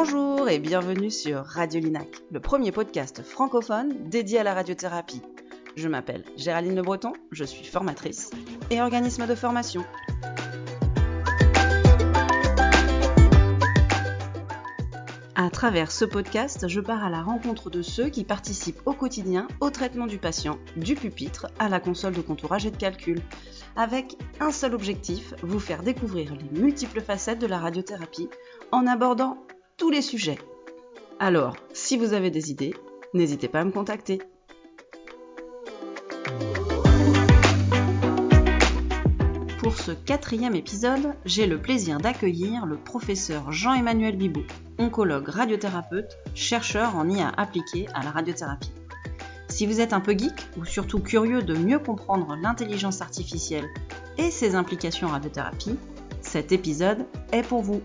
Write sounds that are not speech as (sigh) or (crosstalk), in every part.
Bonjour et bienvenue sur Radio Linac, le premier podcast francophone dédié à la radiothérapie. Je m'appelle Géraldine Le Breton, je suis formatrice et organisme de formation. À travers ce podcast, je pars à la rencontre de ceux qui participent au quotidien au traitement du patient, du pupitre à la console de contourage et de calcul, avec un seul objectif, vous faire découvrir les multiples facettes de la radiothérapie en abordant tous les sujets. Alors, si vous avez des idées, n'hésitez pas à me contacter. Pour ce quatrième épisode, j'ai le plaisir d'accueillir le professeur Jean-Emmanuel Bibot, oncologue radiothérapeute, chercheur en IA appliquée à la radiothérapie. Si vous êtes un peu geek ou surtout curieux de mieux comprendre l'intelligence artificielle et ses implications en radiothérapie, cet épisode est pour vous.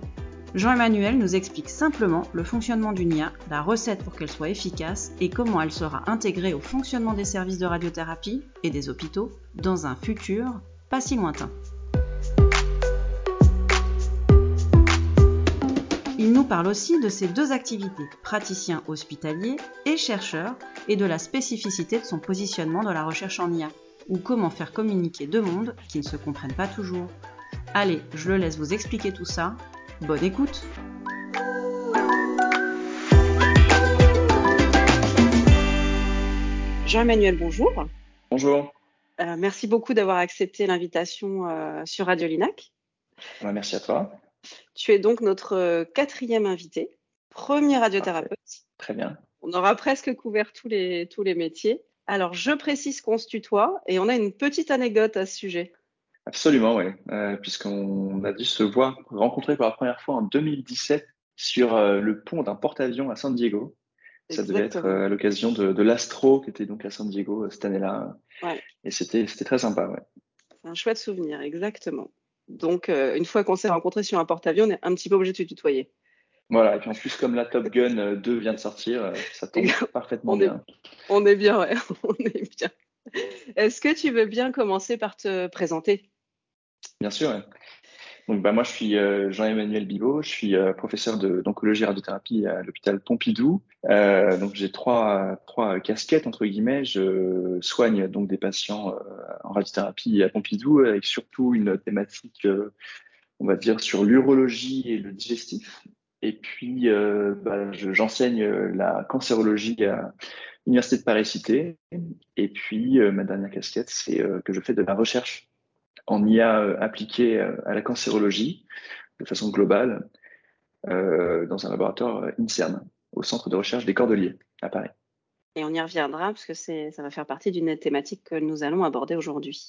Jean-Emmanuel nous explique simplement le fonctionnement d'une IA, la recette pour qu'elle soit efficace et comment elle sera intégrée au fonctionnement des services de radiothérapie et des hôpitaux dans un futur pas si lointain. Il nous parle aussi de ses deux activités, praticien hospitalier et chercheur, et de la spécificité de son positionnement dans la recherche en IA, ou comment faire communiquer deux mondes qui ne se comprennent pas toujours. Allez, je le laisse vous expliquer tout ça. Bonne écoute Jean-Emmanuel, bonjour. Bonjour. Euh, merci beaucoup d'avoir accepté l'invitation euh, sur Radio Linac. merci à toi. Tu es donc notre euh, quatrième invité, premier radiothérapeute. Très bien. On aura presque couvert tous les, tous les métiers. Alors, je précise qu'on se tutoie et on a une petite anecdote à ce sujet. Absolument, oui, euh, puisqu'on a dû se voir, rencontrer pour la première fois en 2017 sur euh, le pont d'un porte-avions à San Diego. Ça devait être à l'occasion de, l'Astro qui était donc à San Diego cette année-là. Et c'était très sympa, ouais. C'est un chouette souvenir, exactement. Donc, euh, une fois qu'on s'est rencontrés sur un porte-avions, on est un petit peu obligé de se tutoyer. Voilà, et puis en plus, comme la Top Gun 2 vient de sortir, euh, ça tombe (laughs) parfaitement bien. on est bien, ouais, (laughs) on est bien. Est-ce que tu veux bien commencer par te présenter? Bien sûr. Donc, bah, moi, je suis euh, Jean-Emmanuel Bibot, je suis euh, professeur d'oncologie radiothérapie à l'hôpital Pompidou. Euh, donc, j'ai trois, trois casquettes, entre guillemets. Je soigne donc des patients en radiothérapie à Pompidou avec surtout une thématique, on va dire, sur l'urologie et le digestif. Et puis, bah, j'enseigne la cancérologie à l'Université de Paris-Cité. Et puis, ma dernière casquette, c'est que je fais de la recherche en IA euh, appliquée euh, à la cancérologie de façon globale euh, dans un laboratoire INSERM au centre de recherche des Cordeliers à Paris. Et on y reviendra parce que ça va faire partie d'une thématique que nous allons aborder aujourd'hui.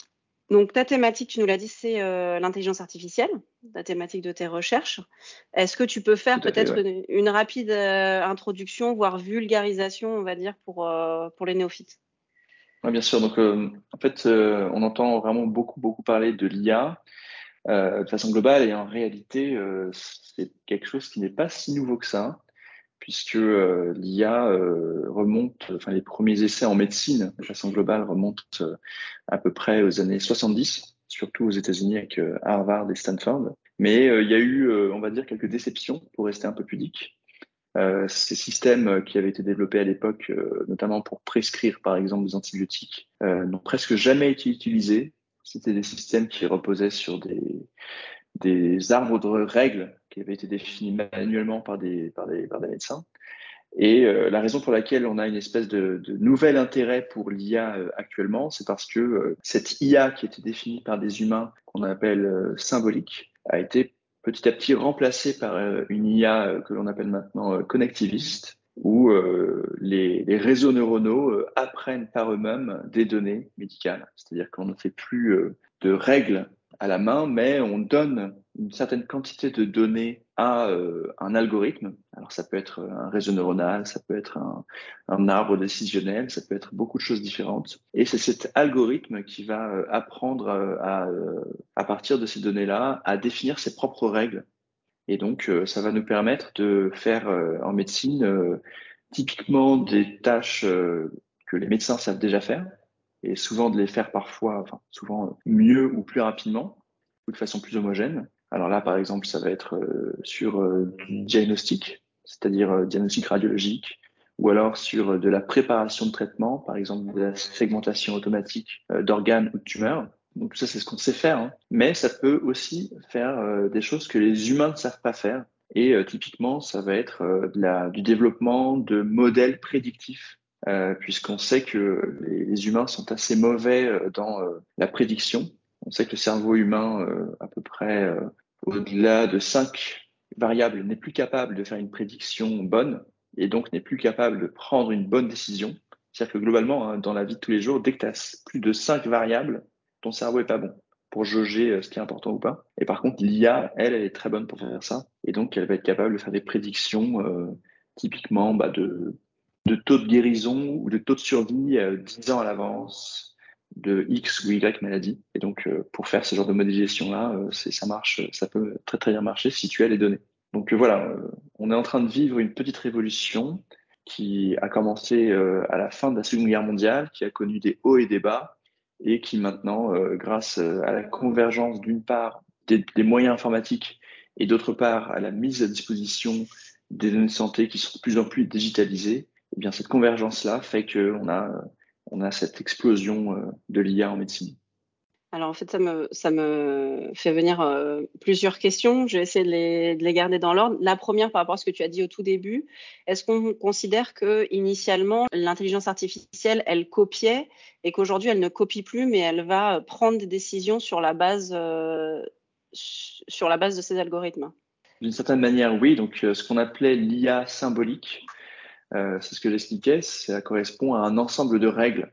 Donc ta thématique, tu nous l'as dit, c'est l'intelligence artificielle, la thématique de tes recherches. Est-ce que tu peux faire peut-être une, rapide introduction, voire vulgarisation, on va dire, pour, pour les néophytes? Oui, bien sûr. Donc, euh, en fait, euh, on entend vraiment beaucoup, beaucoup parler de l'IA euh, de façon globale et en réalité, c'est quelque chose qui n'est pas si nouveau que ça, puisque l'IA remonte, enfin, les premiers essais en médecine de façon globale remontent à peu près aux années 70, surtout aux États-Unis avec Harvard et Stanford. Mais il y a eu, on va dire, quelques déceptions pour rester un peu pudique. Euh, ces systèmes qui avaient été développés à l'époque, euh, notamment pour prescrire par exemple des antibiotiques, euh, n'ont presque jamais été utilisés. C'était des systèmes qui reposaient sur des, arbres de règles qui avaient été définis manuellement par des, médecins. Et la raison pour laquelle on a une espèce de, de nouvel intérêt pour l'IA actuellement, c'est parce que cette IA qui était définie par des humains, qu'on appelle symbolique, a été petit à petit remplacé par euh, une IA euh, que l'on appelle maintenant euh, connectiviste, où les, les, réseaux neuronaux apprennent par eux-mêmes des données médicales. C'est-à-dire qu'on ne fait plus de règles à la main, mais on donne une certaine quantité de données à euh, un algorithme. Alors ça peut être un réseau neuronal, ça peut être un, arbre décisionnel, ça peut être beaucoup de choses différentes. Et c'est cet algorithme qui va euh, apprendre euh, à partir de ces données-là à définir ses propres règles. Et donc ça va nous permettre de faire en médecine typiquement des tâches que les médecins savent déjà faire, et souvent de les faire parfois, souvent mieux ou plus rapidement, ou de façon plus homogène. Alors là, par exemple, ça va être euh, sur euh, du diagnostic, c'est-à-dire diagnostic radiologique, ou alors sur de la préparation de traitement, par exemple de la segmentation automatique d'organes ou de tumeurs. Donc tout ça, c'est ce qu'on sait faire, hein. mais ça peut aussi faire des choses que les humains ne savent pas faire. Et typiquement, ça va être du développement de modèles prédictifs euh, puisqu'on sait que les, humains sont assez mauvais euh, dans euh, la prédiction. On sait que le cerveau humain, à peu près au-delà de cinq variables, n'est plus capable de faire une prédiction bonne et donc n'est plus capable de prendre une bonne décision. C'est-à-dire que globalement, hein, dans la vie de tous les jours, dès que tu as plus de cinq variables, ton cerveau est pas bon pour jauger ce qui est important ou pas. Et par contre, l'IA, elle, elle est très bonne pour faire ça. Et donc, elle va être capable de faire des prédictions typiquement bah, de de taux de guérison ou de taux de survie euh, 10 ans à l'avance de X ou Y maladie. Et donc, euh, pour faire ce genre de modélisation-là, euh, ça marche, ça peut très très bien marcher si tu as les données. Donc euh, voilà, on est en train de vivre une petite révolution qui a commencé à la fin de la Seconde Guerre mondiale, qui a connu des hauts et des bas, et qui maintenant, grâce à la convergence d'une part des, des, moyens informatiques et d'autre part à la mise à disposition des données de santé qui sont de plus en plus digitalisées, eh bien cette convergence-là fait qu'on a, on a cette explosion euh, de l'IA en médecine. Alors en fait, ça me, ça me fait venir euh, plusieurs questions. Je vais essayer de les, de les garder dans l'ordre. La première, par rapport à ce que tu as dit au tout début, est-ce qu'on considère que initialement l'intelligence artificielle, elle copiait et qu'aujourd'hui elle ne copie plus, mais elle va prendre des décisions sur la base, euh, sur la base de ces algorithmes? D'une certaine manière, oui. Donc ce qu'on appelait l'IA symbolique, euh, c'est ce que j'expliquais, ça correspond à un ensemble de règles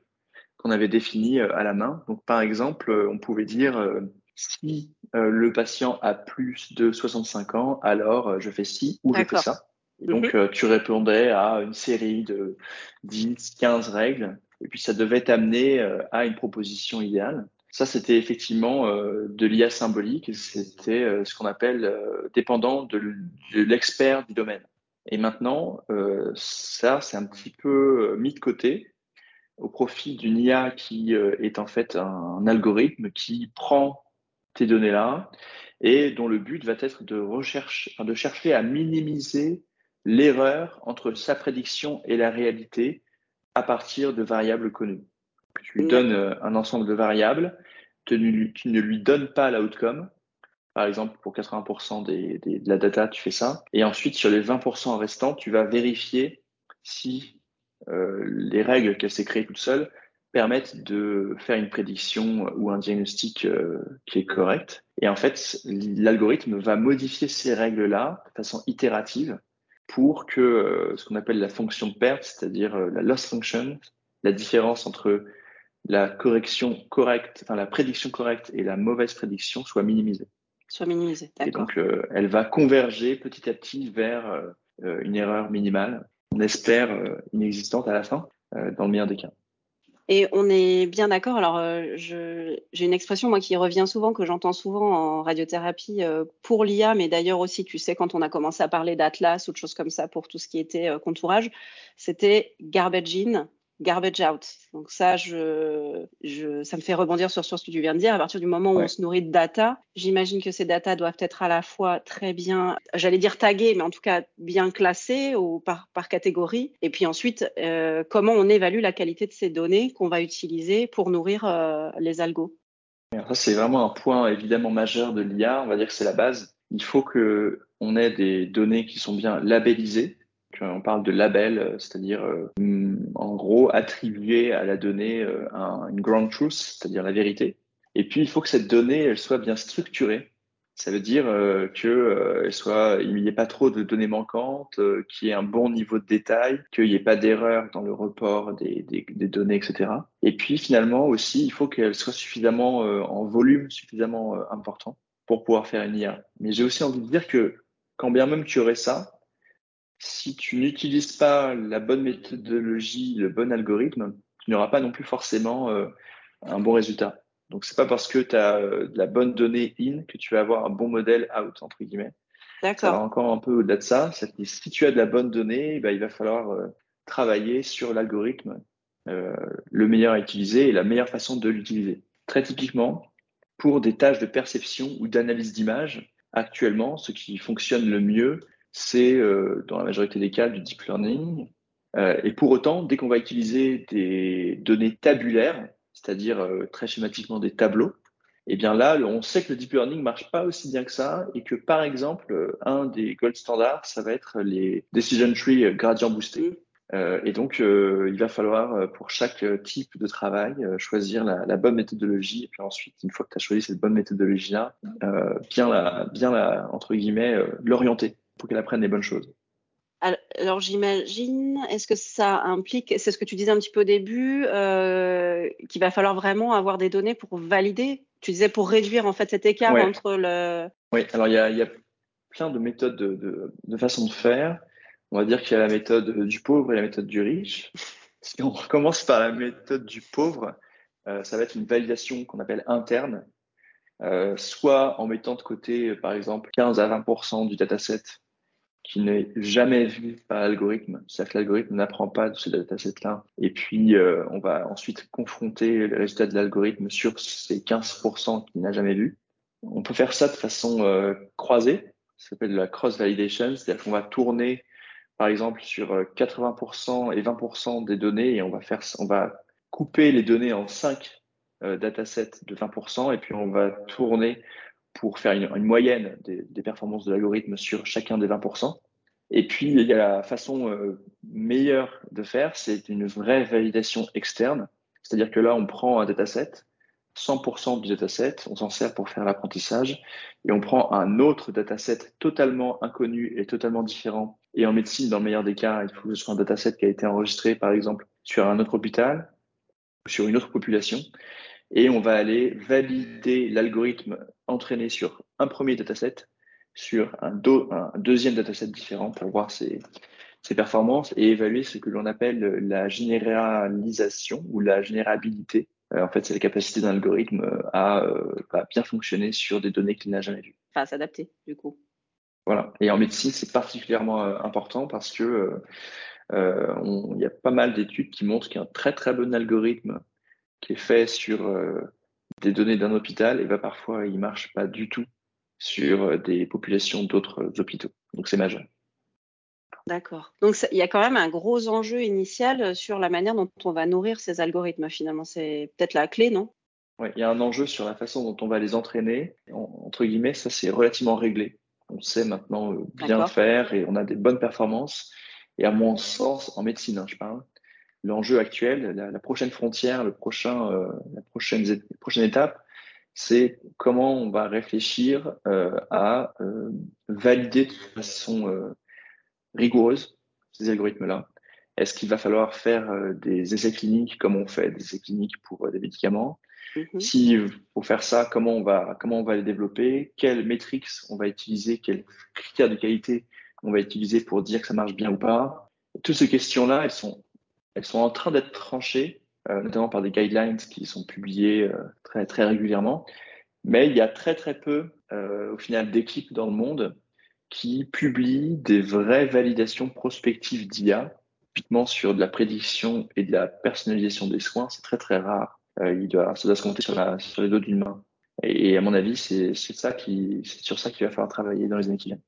qu'on avait définies euh, à la main. Donc, par exemple, euh, on pouvait dire si le patient a plus de 65 ans, alors je fais ci ou je fais ça. donc, mhm. tu répondrais à une série de 10, 15 règles, et puis ça devait t'amener à une proposition idéale. Ça, c'était effectivement de l'IA symbolique, c'était ce qu'on appelle dépendant de l'expert du domaine. Et maintenant, euh, ça, c'est un petit peu euh, mis de côté au profit d'une IA qui euh, est en fait un, algorithme qui prend tes données-là et dont le but va être de, recherche, de chercher à minimiser l'erreur entre sa prédiction et la réalité à partir de variables connues. Tu lui donnes un ensemble de variables, tu ne lui donnes pas l'outcome, par exemple, pour 80% des, des, de la data, tu fais ça. Et ensuite, sur les 20% restants, tu vas vérifier si euh, les règles qu'elle s'est créées toute seule permettent de faire une prédiction ou un diagnostic euh, qui est correct. Et en fait, l'algorithme va modifier ces règles-là de façon itérative pour que euh, ce qu'on appelle la fonction perte, c'est-à-dire la loss function, la différence entre la correction correcte, enfin la prédiction correcte et la mauvaise prédiction soit minimisée soit minimisée. Et donc, euh, elle va converger petit à petit vers euh, euh, une erreur minimale, on espère inexistante à la fin, dans le meilleur des cas. Et on est bien d'accord. Alors, j'ai une expression moi qui revient souvent, que j'entends souvent en radiothérapie pour l'IA, mais d'ailleurs aussi, tu sais, quand on a commencé à parler d'Atlas ou de choses comme ça pour tout ce qui était contourage, c'était garbage in, garbage out. Donc ça, je, je, ça me fait rebondir sur, sur ce que tu viens de dire. À partir du moment où on se nourrit de data, j'imagine que ces data doivent être à la fois très bien, j'allais dire taguées, mais en tout cas bien classées ou par, par catégorie. Et puis ensuite, euh, comment on évalue la qualité de ces données qu'on va utiliser pour nourrir euh, les algos. Ça, c'est vraiment un point évidemment majeur de l'IA. On va dire que c'est la base. Il faut que on ait des données qui sont bien labellisées on parle de label, euh, c'est-à-dire euh, en gros attribuer à la donnée euh, une ground truth, c'est-à-dire la vérité. Et puis il faut que cette donnée elle soit bien structurée. Ça veut dire que soit il n'y ait pas trop de données manquantes, qu'il y ait un bon niveau de détail, qu'il n'y ait pas d'erreur dans le report des, des, données, etc. Et puis finalement aussi, il faut qu'elle soit suffisamment en volume, suffisamment important pour pouvoir faire une IA. Mais j'ai aussi envie de dire que quand bien même tu aurais ça, si tu n'utilises pas la bonne méthodologie, le bon algorithme, tu n'auras pas non plus forcément euh, un bon résultat. Donc, c'est pas parce que tu as euh, de la bonne donnée in que tu vas avoir un bon modèle out, entre guillemets. D'accord. Ça va encore un peu au-delà de ça. si tu as de la bonne donnée, bah, il va falloir euh, travailler sur l'algorithme, le meilleur à utiliser et la meilleure façon de l'utiliser. Très typiquement, pour des tâches de perception ou d'analyse d'image, actuellement, ce qui fonctionne le mieux, c'est dans la majorité des cas du deep learning. et pour autant, dès qu'on va utiliser des données tabulaires, c'est-à-dire très schématiquement des tableaux, eh bien là, on sait que le deep learning marche pas aussi bien que ça et que par exemple, un des gold standards, ça va être les decision tree gradient boostés. Euh, et donc, euh, il va falloir euh, pour chaque type de travail choisir la, la, bonne méthodologie. Et puis ensuite, une fois que tu as choisi cette bonne méthodologie-là, bien la, bien la, entre guillemets, l'orienter pour qu'elle apprenne les bonnes choses. Alors, j'imagine, est-ce que ça implique, c'est ce que tu disais un petit peu au début, euh, qu'il va falloir vraiment avoir des données pour valider? Tu disais pour réduire en fait cet écart entre le. Oui, alors il y a, y a, plein de méthodes de, de, de façons de faire. On va dire qu'il y a la méthode du pauvre et la méthode du riche. (laughs) Si on commence par la méthode du pauvre, euh, ça va être une validation qu'on appelle interne, euh, soit en mettant de côté, par exemple, 15 à 20% du dataset qui n'est jamais vu par l'algorithme. C'est-à-dire que l'algorithme n'apprend pas de ce dataset-là. Et puis, euh, on va ensuite confronter les résultats de l'algorithme sur ces 15% qu'il n'a jamais vu. On peut faire ça de façon euh, croisée. Ça s'appelle la cross-validation. C'est-à-dire qu'on va tourner, par exemple, sur 80% euh, et 20% des données et on va faire, on va couper les données en 5 euh, datasets de 20% et puis on va tourner pour faire une, moyenne des, des, performances de l'algorithme sur chacun des 20%. Et puis, il y a la façon euh, meilleure de faire, c'est une vraie validation externe. C'est-à-dire que là, on prend un dataset, 100% du dataset, on s'en sert pour faire l'apprentissage, et on prend un autre dataset totalement inconnu et totalement différent. Et en médecine, dans le meilleur des cas, il faut que ce soit un dataset qui a été enregistré, par exemple, sur un autre hôpital ou sur une autre population et on va aller valider l'algorithme entraîné sur un premier dataset, sur un, un deuxième dataset différent pour voir ses, ses, performances et évaluer ce que l'on appelle la généralisation ou la générabilité. Euh, en fait, c'est la capacité d'un algorithme à, euh, à, bien fonctionner sur des données qu'il n'a jamais vues. Enfin, s'adapter, du coup. Voilà. Et en médecine, c'est particulièrement euh, important parce que il y a pas mal d'études qui montrent qu'un très très bon algorithme qui est fait sur euh, des données d'un hôpital, et ben parfois il marche pas du tout sur euh, des populations d'autres euh, hôpitaux. Donc c'est majeur. D'accord. Donc il y a quand même un gros enjeu initial sur la manière dont on va nourrir ces algorithmes finalement. C'est peut-être la clé, non? Oui, il y a un enjeu sur la façon dont on va les entraîner. entre guillemets, ça c'est relativement réglé. On sait maintenant bien faire et on a des bonnes performances. Et à mon sens, en médecine, hein, je parle, l'enjeu actuel, la, la, prochaine frontière, le prochain, euh, la prochaine, prochaine étape, c'est comment on va réfléchir euh, à euh, valider de façon rigoureuse ces algorithmes-là. Est-ce qu'il va falloir faire des essais cliniques comme on fait des essais cliniques pour des médicaments? Mm-hmm. Si pour faire ça, comment on va comment on va les développer? Quelles métriques on va utiliser? Quels critères de qualité on va utiliser pour dire que ça marche bien ou pas? Toutes ces questions-là, elles sont elles sont en train d'être tranchées, euh, notamment par des guidelines qui sont publiés euh, très, très régulièrement. Mais il y a très très peu, euh, au final, d'équipes dans le monde qui publient des vraies validations prospectives d'IA, typiquement sur de la prédiction et de la personnalisation des soins. C'est très très rare. il doit, ça doit se compter sur, la, sur les dos d'une main. Et, et, à mon avis, c'est ça qui, c'est sur ça qu'il va falloir travailler dans les années qui viennent.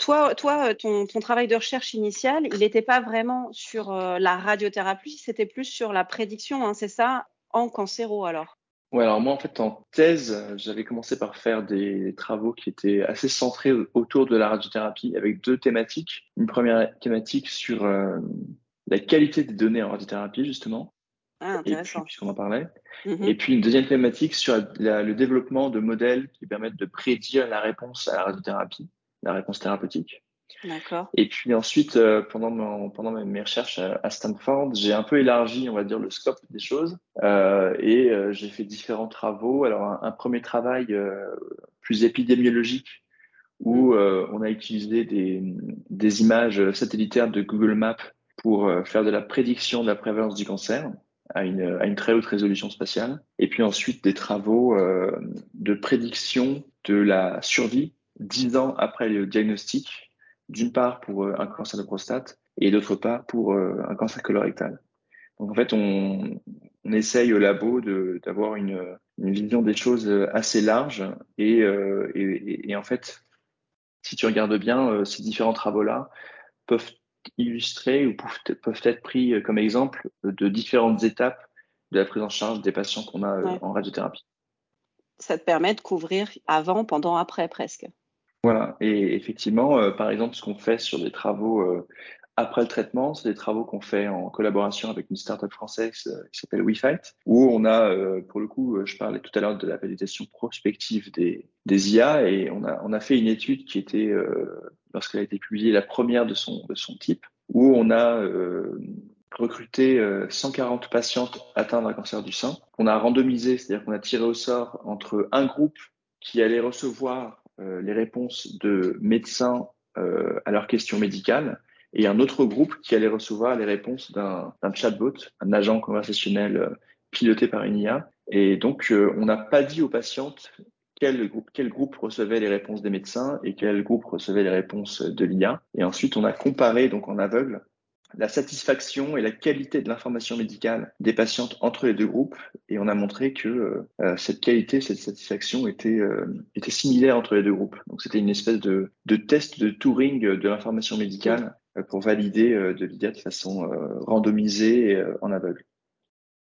Toi, toi ton, ton, travail de recherche initial, il n'était pas vraiment sur euh, la radiothérapie, c'était plus sur la prédiction, hein, c'est ça, en cancéro alors? Ouais, alors moi en fait en thèse, j'avais commencé par faire des travaux qui étaient assez centrés autour de la radiothérapie avec deux thématiques. Une première thématique sur euh, la qualité des données en radiothérapie justement, ah, intéressant. puisqu'on en parlait. Mm-hmm. Et puis une deuxième thématique sur la, le développement de modèles qui permettent de prédire la réponse à la radiothérapie la réponse thérapeutique. D'accord. Et puis ensuite, euh, pendant, mon, pendant mes recherches à, Stanford, j'ai un peu élargi, on va dire, le scope des choses euh, et euh, j'ai fait différents travaux. Alors, un, un premier travail plus épidémiologique où mm. on a utilisé des, des, images satellitaires de Google Maps pour faire de la prédiction de la prévalence du cancer à une, à une très haute résolution spatiale. Et puis ensuite, des travaux de prédiction de la survie dix ans après le diagnostic, d'une part pour euh, un cancer de prostate et d'autre part pour euh, un cancer colorectal. Donc en fait, on, on essaye au labo d'avoir une, une, vision des choses assez large et, euh, et, et, en fait, si tu regardes bien, ces différents travaux-là peuvent illustrer ou peuvent être pris comme exemple de différentes étapes de la prise en charge des patients qu'on a en radiothérapie. Ça te permet de couvrir avant, pendant, après presque. Voilà, et effectivement, par exemple, ce qu'on fait sur des travaux après le traitement, c'est des travaux qu'on fait en collaboration avec une startup française euh, qui s'appelle WeFight, où on a, euh, pour le coup, euh, je parlais tout à l'heure de la validation prospective des, IA, et on a, on a fait une étude qui était, lorsqu'elle a été publiée, la première de son, de son type, où on a recruté 140 patientes atteintes d'un cancer du sein. On a randomisé, c'est-à-dire qu'on a tiré au sort entre un groupe qui allait recevoir les réponses de médecins à leurs questions médicales et un autre groupe qui allait recevoir les réponses d'un chatbot, un agent conversationnel euh, piloté par une IA. Et donc, euh, on n'a pas dit aux patientes quel groupe, quel groupe recevait les réponses des médecins et quel groupe recevait les réponses de l'IA. Et ensuite, on a comparé, donc en aveugle, la satisfaction et la qualité de l'information médicale des patientes entre les deux groupes et on a montré que euh, cette qualité, cette satisfaction était, était similaire entre les deux groupes. Donc c'était une espèce de, test de Turing de l'information médicale euh, pour valider euh, de l'IA de façon euh, randomisée en aveugle.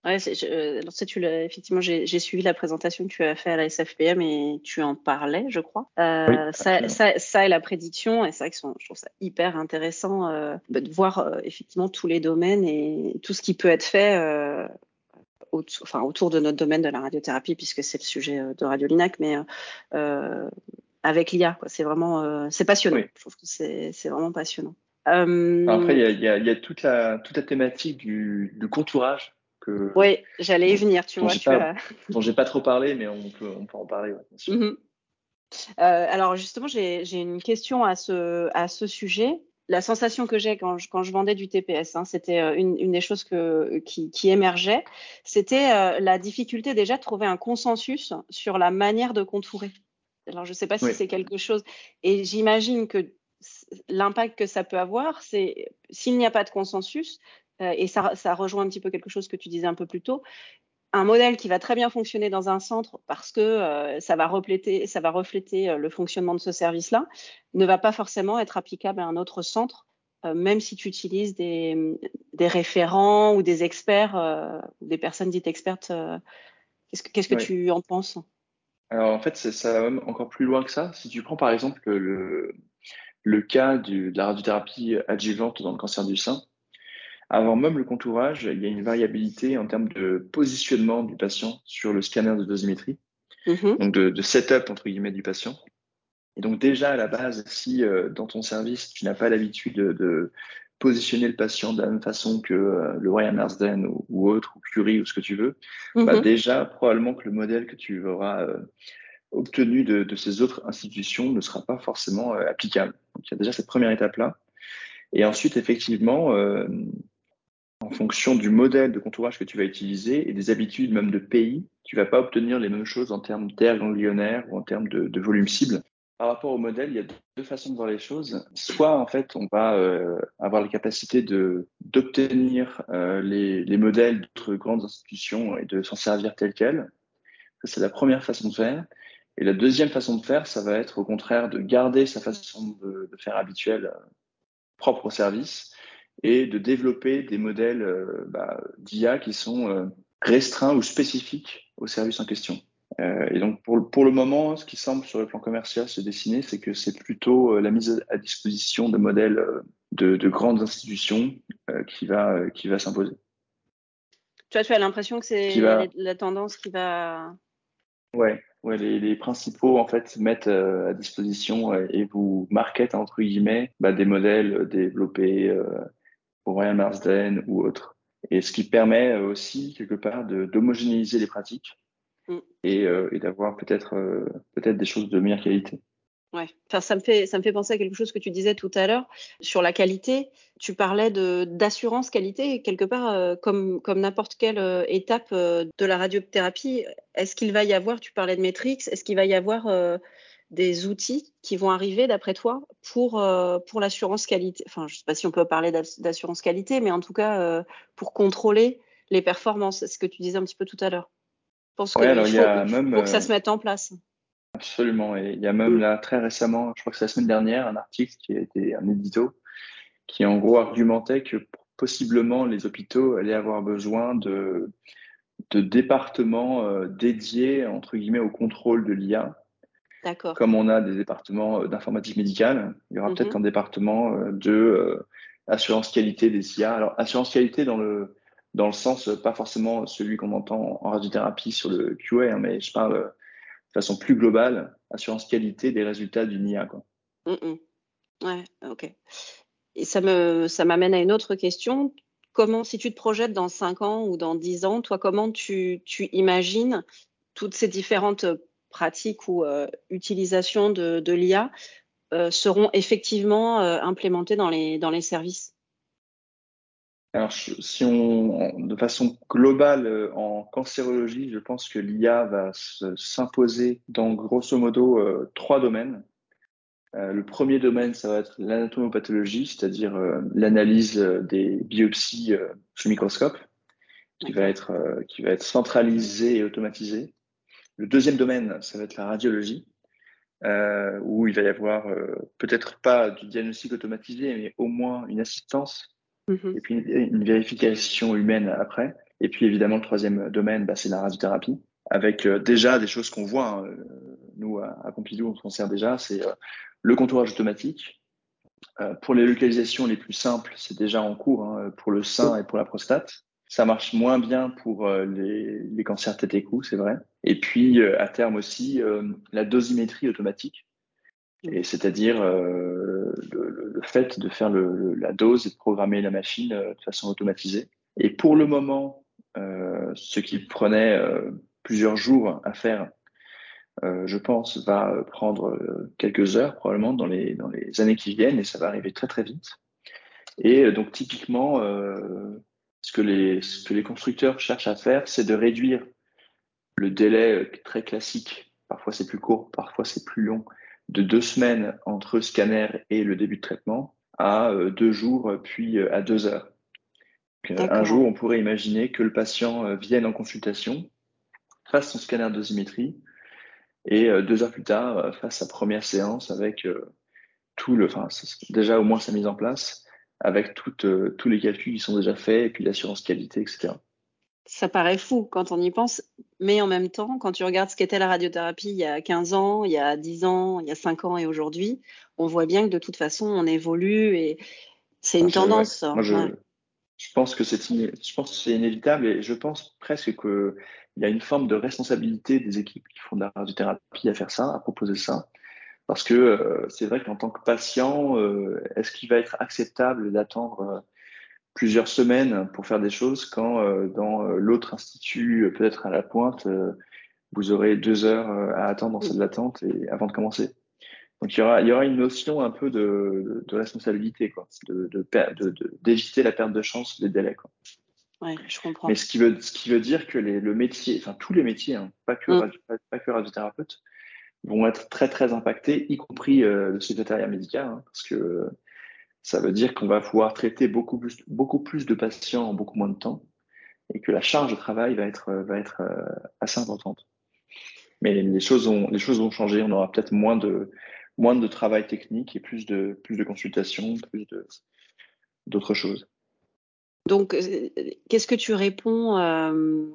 Ouais, alors tu effectivement, j'ai suivi la présentation que tu as fait à la SFPM et tu en parlais, je crois. ça, ça, ça, et la prédiction, et c'est vrai que je trouve ça hyper intéressant bah, de voir effectivement tous les domaines et tout ce qui peut être fait enfin, autour de notre domaine de la radiothérapie, puisque c'est le sujet de Radiolinac, mais avec l'IA, c'est vraiment, c'est passionnant. Je trouve que c'est vraiment passionnant. Euh, Après, il y, a, toute, la, toute la thématique du, contourage. Que, oui, j'allais y venir, tu vois. Tu pas, (laughs) dont j'ai pas trop parlé, mais on peut, on peut en parler. Mhm. euh, alors justement, j'ai une question à ce, à ce sujet. La sensation que j'ai quand je, quand je vendais du TPS, hein, c'était euh, une, une, des choses que, qui, qui émergeait, c'était euh, la difficulté déjà de trouver un consensus sur la manière de contourer. Alors je ne sais pas si c'est quelque chose, et j'imagine que l'impact que ça peut avoir, c'est s'il n'y a pas de consensus, euh, et ça, rejoint un petit peu quelque chose que tu disais un peu plus tôt, un modèle qui va très bien fonctionner dans un centre parce que euh, ça va refléter, ça va refléter euh, le fonctionnement de ce service-là, ne va pas forcément être applicable à un autre centre, même si tu utilises des, référents ou des experts, des personnes dites expertes. Qu'est-ce que, tu en penses? Alors en fait, ça va même encore plus loin que ça. Si tu prends par exemple le, le cas de la radiothérapie adjuvante dans le cancer du sein, avant même le contourage, il y a une variabilité en termes de positionnement du patient sur le scanner de dosimétrie, mm-hmm. donc de, setup entre guillemets du patient. Et donc déjà à la base, si euh, dans ton service tu n'as pas l'habitude de, positionner le patient de la même façon que euh, le Royal Marsden ou, autre, ou Curie ou ce que tu veux, bah mm-hmm. déjà probablement que le modèle que tu auras euh, obtenu de, ces autres institutions ne sera pas forcément euh, applicable. Donc il y a déjà cette première étape-là. Et ensuite, effectivement, euh, en fonction du modèle de contourage que tu vas utiliser et des habitudes même de pays, tu vas pas obtenir les mêmes choses en termes d'air ganglionnaire ou en termes de, volume cible. Par rapport au modèle, il y a deux façons de voir les choses. Soit, en fait, on va euh, avoir la capacité d'obtenir les, les modèles d'autres grandes institutions et de s'en servir tel quel. C'est la première façon de faire. Et la deuxième façon de faire, ça va être au contraire de garder sa façon de, faire habituelle euh, propre au service et de développer des modèles euh, bah, d'IA qui sont euh, restreints ou spécifiques au service en question. et donc pour, pour le moment, ce qui semble sur le plan commercial se dessiner, c'est que c'est plutôt la mise à disposition de modèles de, de grandes institutions qui va, qui va s'imposer. Tu vois, tu as l'impression que c'est la, la tendance qui va. Ouais, Ouais, les, principaux en fait mettent euh, à disposition euh, et vous marketent entre guillemets bah, des modèles développés euh, pour Ryan Marsden ou autres. Et ce qui permet aussi quelque part d'homogénéiser les pratiques mm. et, et d'avoir peut-être peut-être des choses de meilleure qualité. Ouais. Enfin, ça me fait ça me fait penser à quelque chose que tu disais tout à l'heure sur la qualité. Tu parlais de d'assurance qualité quelque part euh, comme comme n'importe quelle euh, étape euh, de la radiothérapie. Est-ce qu'il va y avoir Tu parlais de Matrix. Est-ce qu'il va y avoir des outils qui vont arriver d'après toi pour pour l'assurance qualité Enfin, je sais pas si on peut parler d'assurance qualité, mais en tout cas pour contrôler les performances. Ce que tu disais un petit peu tout à l'heure. Je pense qu'il faut, faut que ça se mette en place. Absolument. Et il y a même là, très récemment, je crois que c'est la semaine dernière, un article qui a été un édito qui en gros argumentait que possiblement les hôpitaux allaient avoir besoin de, de départements euh, dédiés, entre guillemets, au contrôle de l'IA. Comme on a des départements euh, d'informatique médicale, il y aura peut-être mm-hmm. un département euh, de assurance qualité des IA. Alors, assurance qualité dans le, dans le sens, pas forcément celui qu'on entend en radiothérapie sur le QA, hein, mais je parle de façon plus globale, assurance qualité des résultats d'une IA. Quoi. Ouais, ok. Et ça me, ça m'amène à une autre question. Comment, si tu te projettes dans 5 ans ou dans 10 ans, toi, comment tu, tu imagines toutes ces différentes pratiques ou euh, utilisations de, de l'IA euh, seront effectivement euh, implémentées dans les, dans les services alors, si on, de façon globale, en cancérologie, je pense que l'IA va s'imposer dans grosso modo euh, trois domaines. Euh, le premier domaine, ça va être l'anatomopathologie, c'est-à-dire l'analyse des biopsies sous microscope, qui va être qui va être centralisée et automatisée. Le deuxième domaine, ça va être la radiologie, où il va y avoir peut-être pas du diagnostic automatisé, mais au moins une assistance Mhm. Et puis une, vérification humaine après. Et puis évidemment, le troisième domaine, bah, c'est la radiothérapie, avec euh, déjà des choses qu'on voit. Hein, euh, nous, à, à, Pompidou, on s'en sert déjà, c'est euh, le contourage automatique. pour les localisations les plus simples, c'est déjà en cours hein, pour le sein et pour la prostate. Ça marche moins bien pour les, les, cancers tête et cou, c'est vrai. Et puis, à terme aussi, la dosimétrie automatique. Et c'est-à-dire le, le, fait de faire le, la dose et de programmer la machine euh, de façon automatisée. Et pour le moment, euh, ce qui prenait euh, plusieurs jours à faire, euh, je pense, va prendre euh, quelques heures probablement dans les, dans les années qui viennent et ça va arriver très très vite. Et donc typiquement, ce, que les, ce que les constructeurs cherchent à faire, c'est de réduire le délai très classique. Parfois c'est plus court, parfois c'est plus long de deux semaines entre scanner et le début de traitement à euh, deux jours, puis euh, à deux heures. un jour, on pourrait imaginer que le patient euh, vienne en consultation, fasse son scanner de dosimétrie, et deux heures plus tard, fasse sa première séance avec tout le, enfin, déjà au moins sa mise en place, avec toutes, tous les calculs qui sont déjà faits, et puis l'assurance qualité, etc ça paraît fou quand on y pense, mais en même temps, quand tu regardes ce qu'était la radiothérapie il y a 15 ans, il y a 10 ans, il y a 5 ans et aujourd'hui, on voit bien que de toute façon, on évolue et c'est une tendance. Moi, je, je, pense que c'est je pense que c'est inévitable et je pense presque qu'il y a une forme de responsabilité des équipes qui font de la radiothérapie à faire ça, à proposer ça. Parce que euh, c'est vrai qu'en tant que patient, euh, est-ce qu'il va être acceptable d'attendre euh, plusieurs semaines pour faire des choses quand dans l'autre institut, peut-être à la pointe, vous aurez deux heures à attendre en salle d'attente et avant de commencer? Donc il y aura, il y aura une notion un peu de, de, responsabilité, quoi, de, de, d'éviter la perte de chance des délais. Quoi. Ouais, je comprends. Mais ce qui veut, ce qui veut dire que les, le métier, enfin tous les métiers, hein, pas que mm. pas, que radiothérapeute, vont être très très impactés, y compris le secrétariat médical, hein, parce que ça veut dire qu'on va pouvoir traiter beaucoup plus, beaucoup plus de patients en beaucoup moins de temps et que la charge de travail va être, va être euh, assez importante. Mais les choses ont, les choses vont changer. On aura peut-être moins de, moins de travail technique et plus de, plus de consultations, plus d'autres choses. Donc, euh, qu'est-ce que tu réponds euh,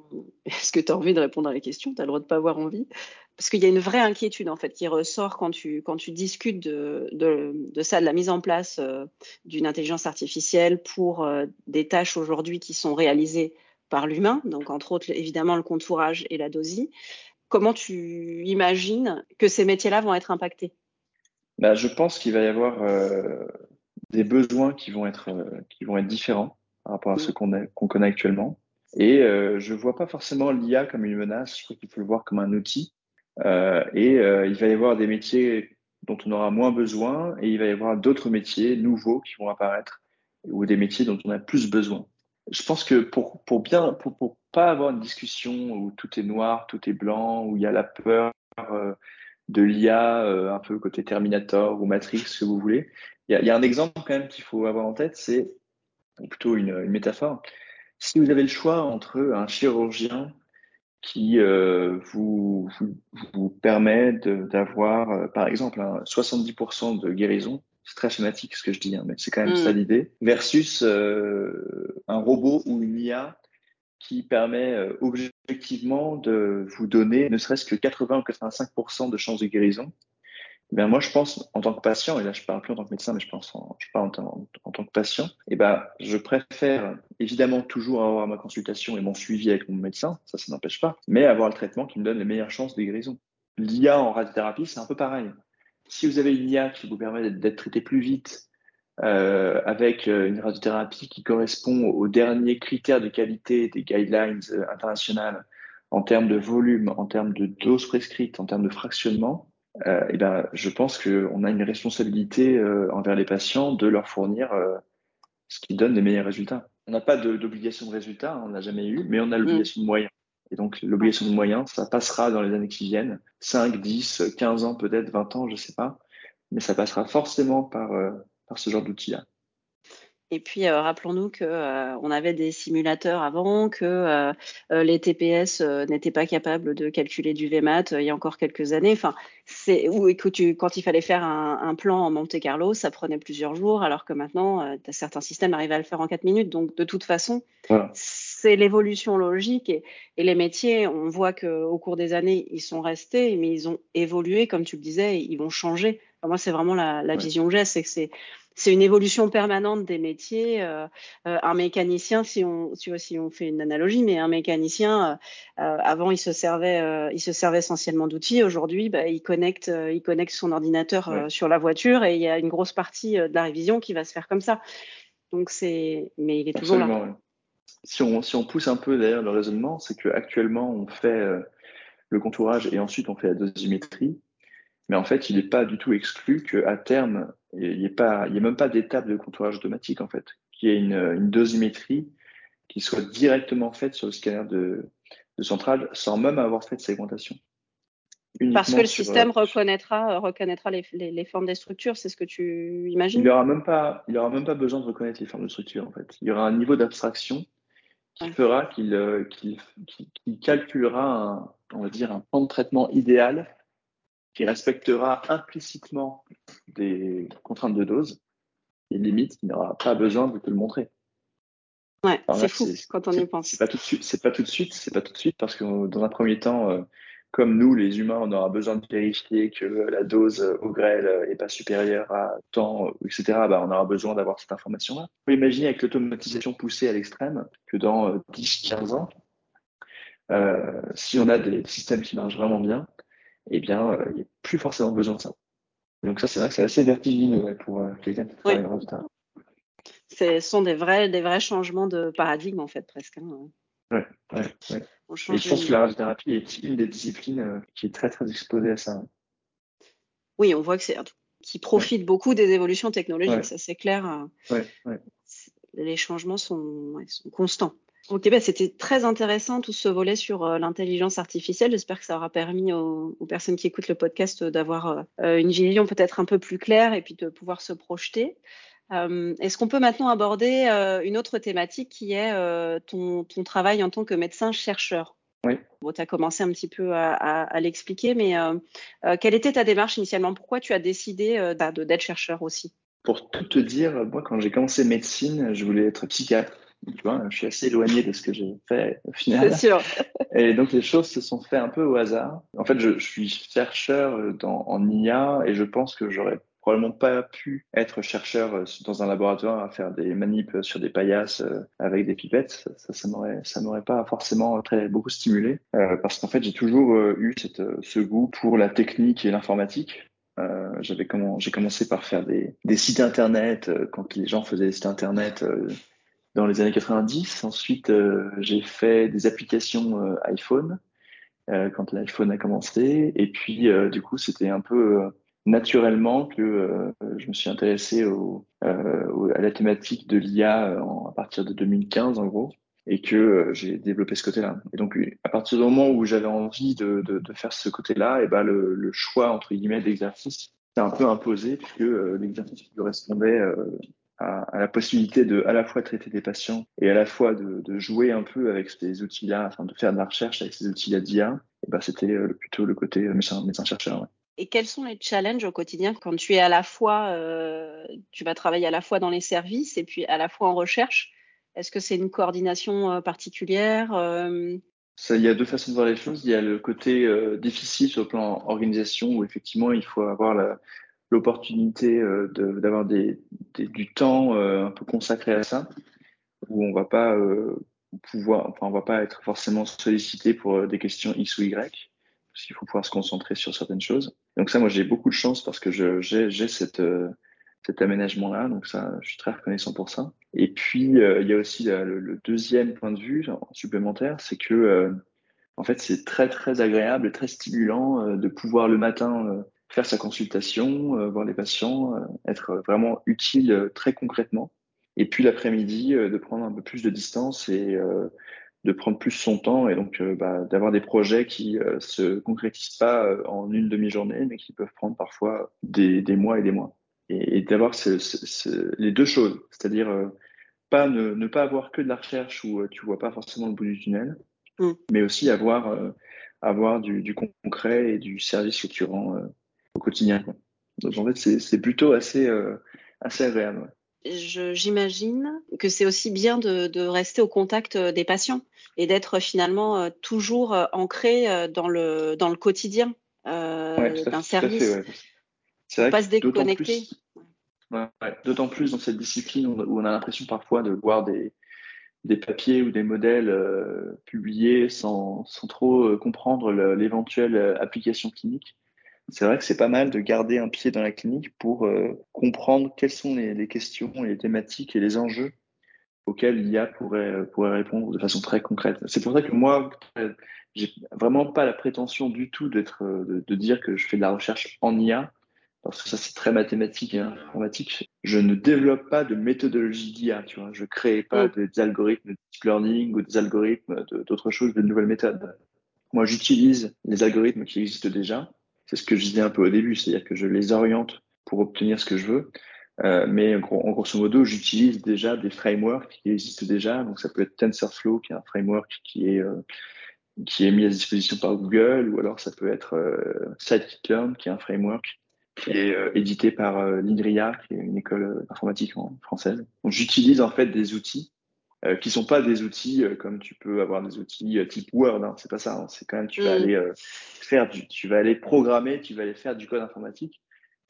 Est-ce que tu as envie de répondre à la question? Tu as le droit de pas avoir envie? Parce qu'il y a une vraie inquiétude en fait qui ressort quand tu quand tu discutes de, de, de ça, de la mise en place euh, d'une intelligence artificielle pour euh, des tâches aujourd'hui qui sont réalisées par l'humain, donc entre autres évidemment le contourage et la dosie. Comment tu imagines que ces métiers-là vont être impactés? Bah, je pense qu'il va y avoir euh, des besoins qui vont être qui vont être différents par rapport à ceux mm. qu'on connaît actuellement. Et je vois pas forcément l'IA comme une menace. Je crois qu'il faut le voir comme un outil euh, et euh, il va y avoir des métiers dont on aura moins besoin et il va y avoir d'autres métiers nouveaux qui vont apparaître ou des métiers dont on a plus besoin. Je pense que pour, pour bien, pour, pour pas avoir une discussion où tout est noir, tout est blanc, où il y a la peur euh, de l'IA, un peu côté Terminator ou Matrix, ce que vous voulez, il y a, un exemple quand même qu'il faut avoir en tête, c'est plutôt une métaphore. Si vous avez le choix entre un chirurgien qui euh, vous, vous, vous, permet d'avoir, euh, par exemple, 70% de guérison. C'est très schématique ce que je dis, hein, mais c'est quand même ça mm. l'idée. Versus euh, un robot ou une IA qui permet objectivement de vous donner ne serait-ce que 80 ou 85% de chances de guérison ben moi, je pense, en tant que patient, et là, je parle plus en tant que médecin, mais je pense en, je parle en, tant que patient, eh ben, je préfère évidemment toujours avoir ma consultation et mon suivi avec mon médecin, ça, ça n'empêche pas, mais avoir le traitement qui me donne les meilleures chances de guérison. L'IA en radiothérapie, c'est un peu pareil. Si vous avez une IA qui vous permet d'être traité plus vite, euh, avec euh, une radiothérapie qui correspond aux derniers critères de qualité des guidelines euh, internationales en termes de volume, en termes de dose prescrite, en termes de fractionnement, euh, et ben, je pense qu'on a une responsabilité euh, envers les patients de leur fournir euh, ce qui donne les meilleurs résultats. On n'a pas d'obligation de, résultat, on n'a jamais eu, mais on a l'obligation de moyens. Et donc, l'obligation de moyens, ça passera dans les années qui viennent, 5, 10, 15 ans peut-être, 20 ans, je sais pas, mais ça passera forcément par, par ce genre d'outils-là. Et puis, euh, rappelons-nous qu'on euh, on avait des simulateurs avant, que euh, les TPS n'étaient pas capables de calculer du VMAT il y a encore quelques années. Enfin, c'est ou que tu, quand il fallait faire un, plan en Monte Carlo, ça prenait plusieurs jours, alors que maintenant, certains systèmes arrivent à le faire en quatre minutes. Donc, de toute façon, c'est l'évolution logique et, les métiers, on voit qu'au cours des années, ils sont restés, mais ils ont évolué, comme tu le disais, ils vont changer. moi, c'est vraiment la, vision que j'ai, c'est que c'est c'est une évolution permanente des métiers. Euh, euh, un mécanicien, si on, tu vois, si on fait une analogie, mais un mécanicien, euh, avant, il se servait, il se servait essentiellement d'outils. Aujourd'hui, bah, il connecte, il connecte son ordinateur sur la voiture et il y a une grosse partie de la révision qui va se faire comme ça. Donc c'est, mais il est toujours là. Si on, si on pousse un peu d'ailleurs le raisonnement, c'est qu'actuellement on fait le contourage et ensuite on fait la dosimétrie. Mais en fait, il n'est pas du tout exclu qu'à terme, il n'y ait, pas, il y ait même pas d'étape de contourage automatique, en fait, qu'il y ait une, une, dosimétrie qui soit directement faite sur le scanner de, de centrale sans même avoir fait de segmentation. Parce que le système euh, reconnaîtra, reconnaîtra les, les, formes des structures, c'est ce que tu imagines? Il n'aura même, pas, il aura même pas besoin de reconnaître les formes de structure, en fait. Il y aura un niveau d'abstraction qui fera qu'il euh, calculera, un, on va dire, un plan de traitement idéal qui respectera implicitement des contraintes de dose et limite, il n'aura pas besoin de te le montrer. Ouais, c'est fou quand on y pense. C'est pas tout de suite, c'est pas tout de suite, c'est pas tout de suite parce que dans un premier temps, euh, comme nous, les humains, on aura besoin de vérifier que la dose au grêle est pas supérieure à temps, etc. Bah, on aura besoin d'avoir cette information-là. On peut imaginer avec l'automatisation poussée à l'extrême que dans 10-15 euh, ans, euh, si on a des systèmes qui marchent vraiment bien, eh bien, euh, il n'y a plus forcément besoin de ça. Donc ça, c'est vrai que c'est assez vertigineux pour euh, quelqu'un qui travaille oui. Ce sont des vrais, des vrais changements de paradigme, en fait, presque. Hein. Ouais, ouais, ouais. Et je pense que la radiothérapie est une des disciplines euh, qui est très, très exposée à ça. Oui, on voit que c'est qui profite beaucoup des évolutions technologiques, ça c'est clair. Ouais, les changements sont, sont constants. Ok, bah c'était très intéressant tout ce volet sur euh, l'intelligence artificielle. J'espère que ça aura permis aux, personnes qui écoutent le podcast euh, d'avoir euh, une vision peut-être un peu plus claire et puis de pouvoir se projeter. Est-ce qu'on peut maintenant aborder une autre thématique qui est ton, ton, travail en tant que médecin-chercheur? Oui. Bon, tu as commencé un petit peu à, à, l'expliquer, mais quelle était ta démarche initialement? Pourquoi tu as décidé d'être chercheur aussi? Pour tout te dire, moi, quand j'ai commencé médecine, je voulais être psychiatre. Tu vois, je suis assez éloigné de ce que j'ai fait au final. C'est sûr. (laughs) Et donc les choses se sont faites un peu au hasard. En fait, je, je suis chercheur dans, en IA et je pense que j'aurais probablement pas pu être chercheur dans un laboratoire à faire des manips sur des paillasses euh, avec des pipettes. Ça, ça m'aurait, ça m'aurait pas forcément très beaucoup stimulé euh, parce qu'en fait, j'ai toujours euh, eu cette, ce goût pour la technique et l'informatique. Euh, j'avais comment, j'ai commencé par faire des, des sites internet quand les gens faisaient des sites internet dans les années 90. Ensuite, euh, j'ai fait des applications euh, iPhone euh, quand l'iPhone a commencé. Et puis, du coup, c'était un peu naturellement que je me suis intéressé au, à la thématique de l'IA à partir de 2015, en gros et que j'ai développé ce côté-là. Et donc, à partir du moment où j'avais envie de, de, de, faire ce côté-là, et ben le, le choix entre guillemets d'exercice s'est un peu imposé puisque l'exercice correspondait à, la possibilité de à la fois traiter des patients et à la fois de, de jouer un peu avec ces outils-là, enfin de faire de la recherche avec ces outils-là d'IA, et ben c'était plutôt le côté médecin-chercheur. Médecin et quels sont les challenges au quotidien quand tu es à la fois, euh, tu vas travailler à la fois dans les services et puis à la fois en recherche? Est-ce que c'est une coordination euh, particulière euh? Ça, il y a deux façons de voir les choses. Il y a le côté difficile sur le plan organisation où effectivement il faut avoir l'opportunité d'avoir des, du temps un peu consacré à ça, où on va pas pouvoir, enfin on va pas être forcément sollicité pour des questions X ou Y parce qu'il faut pouvoir se concentrer sur certaines choses. Donc ça, moi, j'ai beaucoup de chance parce que j'ai cette, euh, cet aménagement-là, donc ça, je suis très reconnaissant pour ça. Et puis, euh, il y a aussi le, deuxième point de vue supplémentaire, c'est que, euh, en fait, c'est très, très agréable très stimulant de pouvoir le matin faire sa consultation, voir les patients, être vraiment utile très concrètement. Et puis l'après-midi, de prendre un peu plus de distance et de prendre plus son temps et donc euh, bah, d'avoir des projets qui euh, se concrétisent pas euh, en une demi-journée, mais qui peuvent prendre parfois des, des mois et des mois. Et, et d'avoir ce, ce, les deux choses, c'est-à-dire euh, pas ne, ne, pas avoir que de la recherche où tu vois pas forcément le bout du tunnel, mm. mais aussi avoir avoir du, du, concret et du service que tu rends au quotidien. Quoi. Donc en fait, c'est plutôt assez assez agréable j'imagine que c'est aussi bien de, de, rester au contact euh, des patients et d'être finalement euh, toujours euh, ancré dans le, dans le quotidien euh, d'un service. Ouais. C'est pas se déconnecter. D'autant plus, plus dans cette discipline où on a l'impression parfois de voir des, des papiers ou des modèles euh, publiés sans, sans trop comprendre l'éventuelle application clinique c'est vrai que c'est pas mal de garder un pied dans la clinique pour euh, comprendre quelles sont les, les, questions, les thématiques et les enjeux auxquels l'IA pourrait, euh, pourrait répondre de façon très concrète. C'est pour ça que moi, j'ai vraiment pas la prétention du tout d'être, euh, de, de, dire que je fais de la recherche en IA, parce que ça c'est très mathématique et informatique. Je ne développe pas de méthodologie d'IA, tu vois. Je crée pas mm. des algorithmes de deep learning ou des algorithmes d'autres choses, de nouvelles méthodes. Moi, j'utilise les algorithmes qui existent déjà c'est ce que je disais un peu au début, c'est-à-dire que je les oriente pour obtenir ce que je veux. Euh, mais en, grosso modo, j'utilise déjà des frameworks qui existent déjà. Donc, ça peut être TensorFlow, qui est un framework qui est euh, qui est mis à disposition par Google, ou alors ça peut être euh, Scikit-learn, qui est un framework qui est euh, édité par euh, l'INRIA, qui est une école informatique en, française. Donc, j'utilise en fait des outils euh, qui sont pas des outils euh, comme tu peux avoir des outils euh, type Word. Hein, c'est pas ça. Hein, c'est quand même tu vas mm. aller euh, faire, du, tu vas aller programmer, tu vas aller faire du code informatique,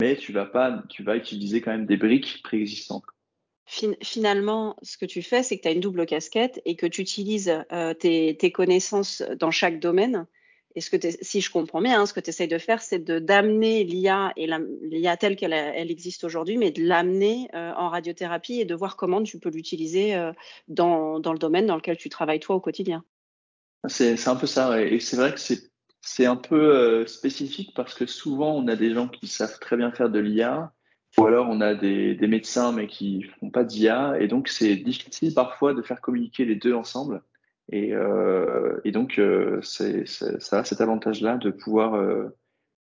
mais tu vas pas, tu vas utiliser quand même des briques préexistantes. Finalement, ce que tu fais, c'est que tu as une double casquette et que tu utilises tes, tes, connaissances dans chaque domaine et si je comprends bien, hein, ce que tu essayes de faire, c'est d'amener l'IA et l'IA telle qu'elle elle existe aujourd'hui, mais de l'amener euh, en radiothérapie et de voir comment tu peux l'utiliser euh, dans, le domaine dans lequel tu travailles toi au quotidien. C'est un peu ça, et c'est vrai que c'est c'est un peu euh, spécifique parce que souvent on a des gens qui savent très bien faire de l'IA, ou alors on a des, des médecins mais qui font pas d'IA, et donc c'est difficile parfois de faire communiquer les deux ensemble. Et, euh, et donc, euh, c'est, ça a cet avantage-là de pouvoir euh,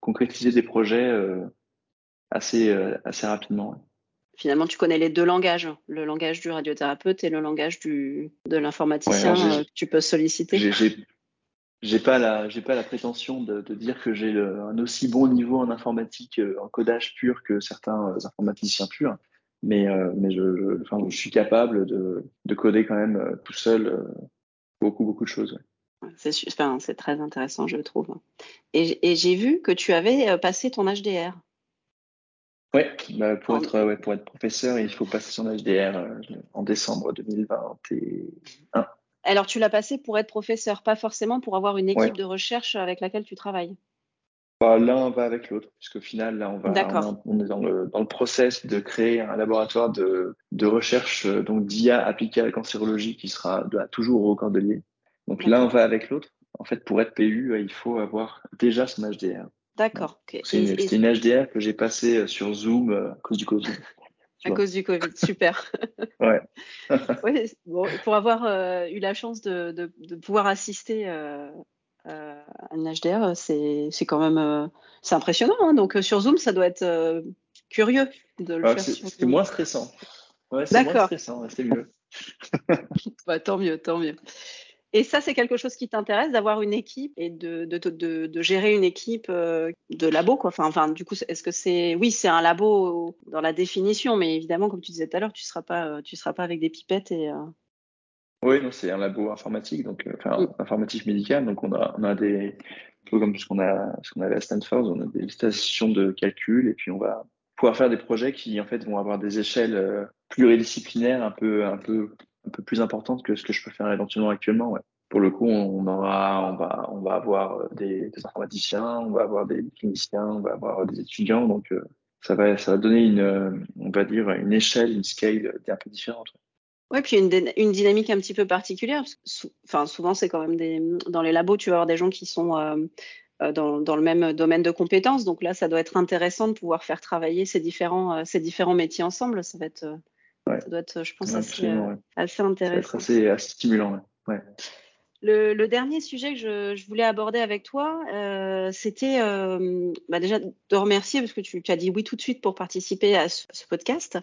concrétiser des projets assez, assez rapidement. Finalement, tu connais les deux langages, le langage du radiothérapeute et le langage du, de l'informaticien ouais, que tu peux solliciter. J'ai, j'ai pas la j'ai pas la prétention de, de dire que j'ai un aussi bon niveau en informatique en codage pur que certains informaticiens purs mais euh, mais je, je, enfin, je suis capable de, de coder quand même tout seul beaucoup, beaucoup de choses. C'est enfin, très intéressant, je trouve. Et, et j'ai vu que tu avais euh, passé ton HDR. Ouais, bah pour, être, ouais, pour être professeur, il faut passer son HDR euh, en décembre 2021. Alors, tu l'as passé pour être professeur, pas forcément pour avoir une équipe ouais. de recherche avec laquelle tu travailles. Bah, L'un va avec l'autre, puisqu'au final, là, on, va, on, on est dans le, dans le process de créer un laboratoire de, de recherche euh, donc d'IA appliquée à la cancérologie qui sera toujours au Cordelier. Donc l'un va avec l'autre. En fait, pour être PU, euh, il faut avoir déjà son HDR. D'accord. Okay. C'est une, et... une, HDR que j'ai passée euh, sur Zoom à cause du Covid. (laughs) À vois. cause du Covid, super. (laughs) ouais. ouais bon, pour avoir euh, eu la chance de, de, de pouvoir assister euh, un HDR, c'est quand même euh, c'est impressionnant. Hein. Donc euh, sur Zoom, ça doit être curieux de le ah, faire. C'est moins stressant. Ouais, c'est moins stressant, c'est mieux. (laughs) bah, tant mieux, tant mieux. Et ça, c'est quelque chose qui t'intéresse d'avoir une équipe et de, de, de, de, gérer une équipe euh, de labo, quoi? Enfin, enfin, du coup, est-ce que c'est, oui, c'est un labo dans la définition, mais évidemment, comme tu disais tout à l'heure, tu seras pas, euh, tu seras pas avec des pipettes et. Euh... Oui, non, c'est un labo informatique, donc euh, enfin, mm. informatique médicale, donc on a, on a des, un peu comme ce qu'on a, ce qu'on avait à Stanford, on a des stations de calcul et puis on va pouvoir faire des projets qui en fait vont avoir des échelles pluridisciplinaires un peu, un peu un peu plus importante que ce que je peux faire éventuellement actuellement. Ouais. Pour le coup, on aura, on va, on va avoir euh, des, des informaticiens, on va avoir des cliniciens, on va avoir des étudiants. Donc, euh, ça va, ça va donner une, on va dire, une échelle, une scale un peu différente. Oui, puis une, une, dynamique un petit peu particulière. enfin, souvent, c'est quand même des, dans les labos, tu vas avoir des gens qui sont euh, dans, dans, le même domaine de compétences. Donc là, ça doit être intéressant de pouvoir faire travailler ces différents, ces différents métiers ensemble. Ça va être, ça doit être, je pense, assez, euh, assez, intéressant. assez, assez, stimulant. Ouais. Le, le, dernier sujet que je, je, voulais aborder avec toi, euh, c'était euh, bah déjà de remercier parce que tu, tu, as dit oui tout de suite pour participer à ce, ce podcast.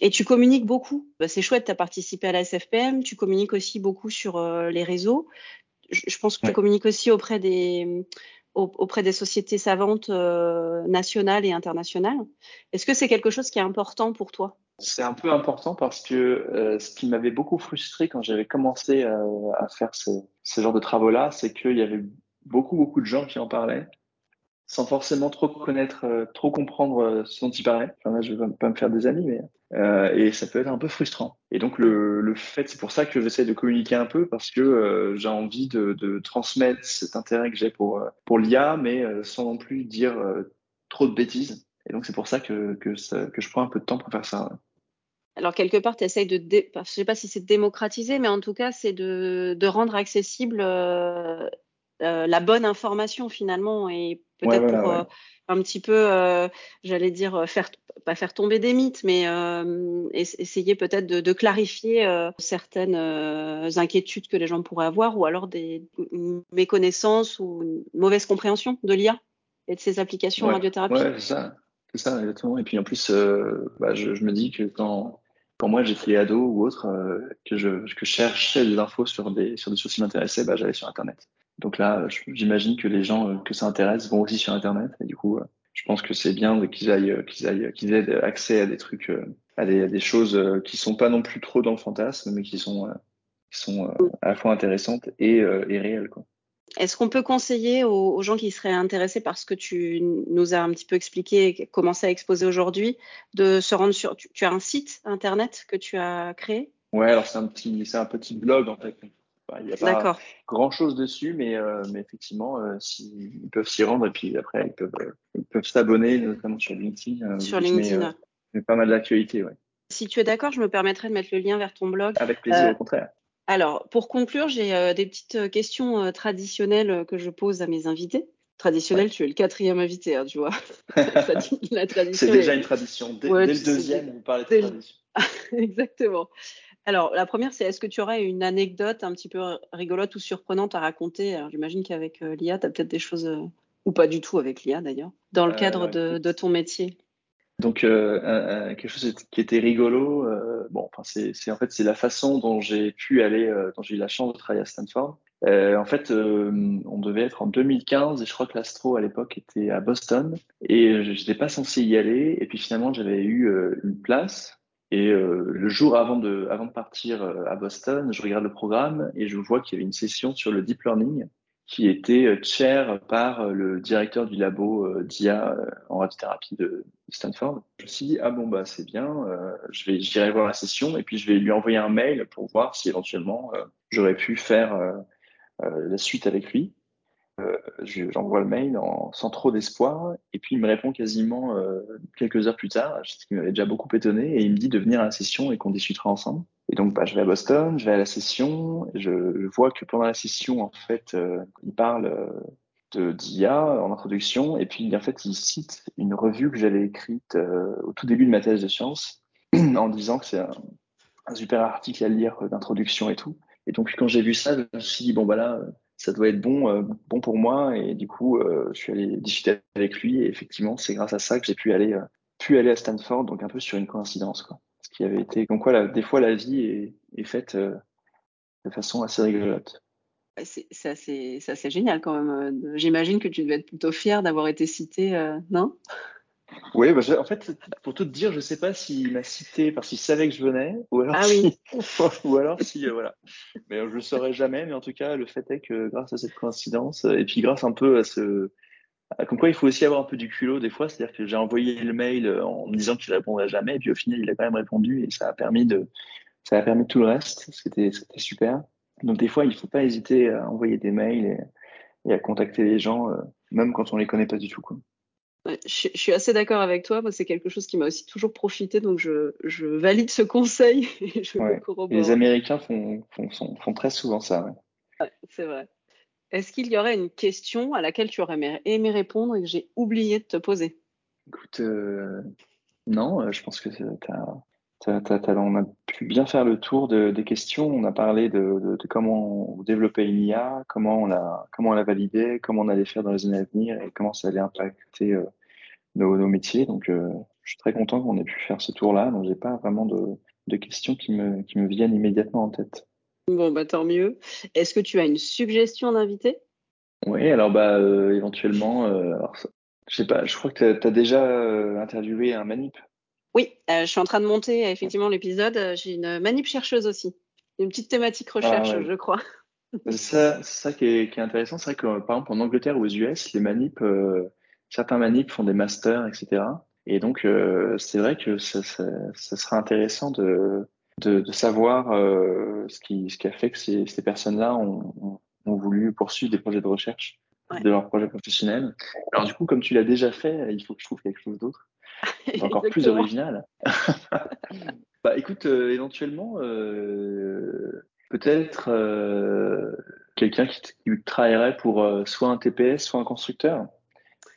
Et tu communiques beaucoup. Bah, c'est chouette, tu as participé à la SFPM. Tu communiques aussi beaucoup sur euh, les réseaux. Je, je, pense que tu communiques aussi auprès des, auprès des sociétés savantes euh, nationales et internationales. Est-ce que c'est quelque chose qui est important pour toi? C'est un peu important parce que euh, ce qui m'avait beaucoup frustré quand j'avais commencé euh, à faire ce, genre de travaux-là, c'est qu'il y avait beaucoup, beaucoup de gens qui en parlaient sans forcément trop connaître, euh, trop comprendre ce dont il parlait. Enfin, là, je vais pas me faire des amis, mais et ça peut être un peu frustrant. Et donc le, fait, c'est pour ça que j'essaie de communiquer un peu parce que j'ai envie de, transmettre cet intérêt que j'ai pour pour l'IA, mais sans non plus dire trop de bêtises. Et donc c'est pour ça, que je prends un peu de temps pour faire ça. Alors quelque part, tu essayes de, dé... je sais pas si c'est démocratiser, mais en tout cas, c'est de, de rendre accessible euh, la bonne information finalement et peut-être pour euh, un petit peu, euh, j'allais dire, euh, faire pas faire tomber des mythes, mais essayer peut-être de, de, clarifier certaines inquiétudes que les gens pourraient avoir, ou alors des méconnaissances ou une mauvaise compréhension de l'IA et de ses applications en radiothérapie. Ouais, c'est ça, c'est ça exactement. Et puis en plus, bah, je, je, me dis que quand quand moi j'étais ado ou autre, que je que je cherchais des infos sur des sur des choses qui m'intéressaient, bah, j'allais sur Internet. Donc là, j'imagine que les gens euh, que ça intéresse vont aussi sur Internet. Et du coup, euh, je pense que c'est bien qu'ils aillent, euh, qu'ils aillent, qu'ils aient accès à des trucs, à des, à des, choses qui sont pas non plus trop dans le fantasme, mais qui sont, qui sont à la fois intéressantes et, et réelles. Quoi. Est-ce qu'on peut conseiller aux, aux, gens qui seraient intéressés par ce que tu nous as un petit peu expliqué, commencé à exposer aujourd'hui, de se rendre sur. Tu, tu, as un site internet que tu as créé? Ouais, alors c'est un petit, c'est un petit blog en fait il n'y a pas grand chose dessus, mais, euh, mais effectivement, euh, ils peuvent s'y rendre et puis après, ils peuvent euh, ils peuvent s'abonner, notamment sur LinkedIn. Sur LinkedIn. Mais, pas mal d'actualités, ouais. Si tu es d'accord, je me permettrai de mettre le lien vers ton blog. Avec plaisir, au contraire. Alors, pour conclure, j'ai des petites questions traditionnelles que je pose à mes invités. Traditionnel, tu es le quatrième invité, hein, tu vois. (laughs) C'est déjà une tradition. Dès, ouais, dès le deuxième, vous parlez de tradition. (laughs) Exactement. Alors, la première, c'est est-ce que tu aurais une anecdote un petit peu rigolote ou surprenante à raconter? Alors, j'imagine qu'avec euh, l'IA, tu as peut-être des choses, euh, ou pas du tout avec l'IA d'ailleurs, dans le euh, cadre de, de, ton métier. Donc, euh, quelque chose qui était rigolo, bon, enfin, c'est en fait c'est la façon dont j'ai pu aller, dont j'ai eu la chance de travailler à Stanford. en fait, on devait être en 2015 et je crois que l'astro à l'époque était à Boston et je n'étais pas censé y aller. Et puis finalement, j'avais eu une place et euh, le jour avant de, partir euh, à Boston, je regarde le programme et je vois qu'il y avait une session sur le deep learning qui était euh, chair par le directeur du labo d'IA en radiothérapie de Stanford. Je me suis dit, ah bon, bah, c'est bien, je vais, j'irai voir la session et puis je vais lui envoyer un mail pour voir si éventuellement j'aurais pu faire la suite avec lui. Euh, j'envoie le mail sans trop d'espoir et puis il me répond quasiment euh, quelques heures plus tard, ce qui m'avait déjà beaucoup étonné, et il me dit de venir à la session et qu'on discutera ensemble. Et donc bah, je vais à Boston, je vais à la session, je, vois que pendant la session en fait euh, il parle de d'IA en introduction et puis en fait il cite une revue que j'avais écrite au tout début de ma thèse de sciences (clears throat) en disant que c'est un, un, super article à lire d'introduction et tout. Et donc quand j'ai vu ça, je me suis dit bon bah là ça doit être bon, euh, bon pour moi. Et du coup, euh, je suis allé discuter avec lui. Et effectivement, c'est grâce à ça que j'ai pu aller, euh, pu aller à Stanford, donc un peu sur une coïncidence. Quoi. Parce qui avait été, quoi, des fois, la vie est, faite de façon assez rigolote. C'est assez, génial quand même. J'imagine que tu devais être plutôt fier d'avoir été cité, non? Oui, bah, en fait, pour tout te dire, je ne sais pas s'il m'a cité parce qu'il savait que je venais, ou alors ah si, (laughs) ou alors si, euh, voilà. Mais euh, je le saurais jamais. Mais en tout cas, le fait est que grâce à cette coïncidence, et puis grâce un peu à ce, comme quoi il faut aussi avoir un peu du culot des fois, c'est-à-dire que j'ai envoyé le mail euh, en me disant qu'il répondrait jamais, et puis au final, il a quand même répondu, et ça a permis de, ça a permis tout le reste. C'était, c'était super. Donc des fois, il ne faut pas hésiter à envoyer des mails et, et à contacter les gens, même quand on les connaît pas du tout. Quoi je, suis assez d'accord avec toi. c'est quelque chose qui m'a aussi toujours profité, donc je, valide ce conseil (laughs) et je Les Américains font, font, très souvent ça. c'est vrai. Est-ce qu'il y aurait une question à laquelle tu aurais aimé répondre et que j'ai oublié de te poser? Écoute, euh, non, euh, je pense que on a pu bien faire le tour des questions. On a parlé de, comment on développait une IA, comment on l'a comment on l'a validé, comment on allait faire dans les années à venir et comment ça allait impacter euh, nos, métiers. Donc, euh, je suis très content qu'on ait pu faire ce tour-là. Donc, j'ai pas vraiment de, questions qui me, qui me viennent immédiatement en tête. Bon, bah tant mieux. Est-ce que tu as une suggestion d'invité? Oui, alors bah euh, éventuellement, je sais pas, je crois que tu as, déjà interviewé un manip. Oui, je suis en train de monter effectivement l'épisode. J'ai une manip chercheuse aussi. Une petite thématique ah, recherche, je crois. Ça, ça qui est, qui est intéressant, c'est vrai que par exemple en Angleterre ou aux US, les manips, euh, certains manips font des masters, etc. Et donc euh, c'est vrai que ça, ça, ça, sera intéressant de, de, de savoir euh, ce, qui, ce qui a fait que ces, ces personnes-là ont, ont, voulu poursuivre des projets de recherche de leur projet professionnel. Alors du coup, comme tu l'as déjà fait, il faut que je trouve quelque chose d'autre, (laughs) encore plus original. (laughs) bah écoute, euh, éventuellement. Euh, peut-être euh, quelqu'un qui, travaillerait pour soit un TPS, soit un constructeur,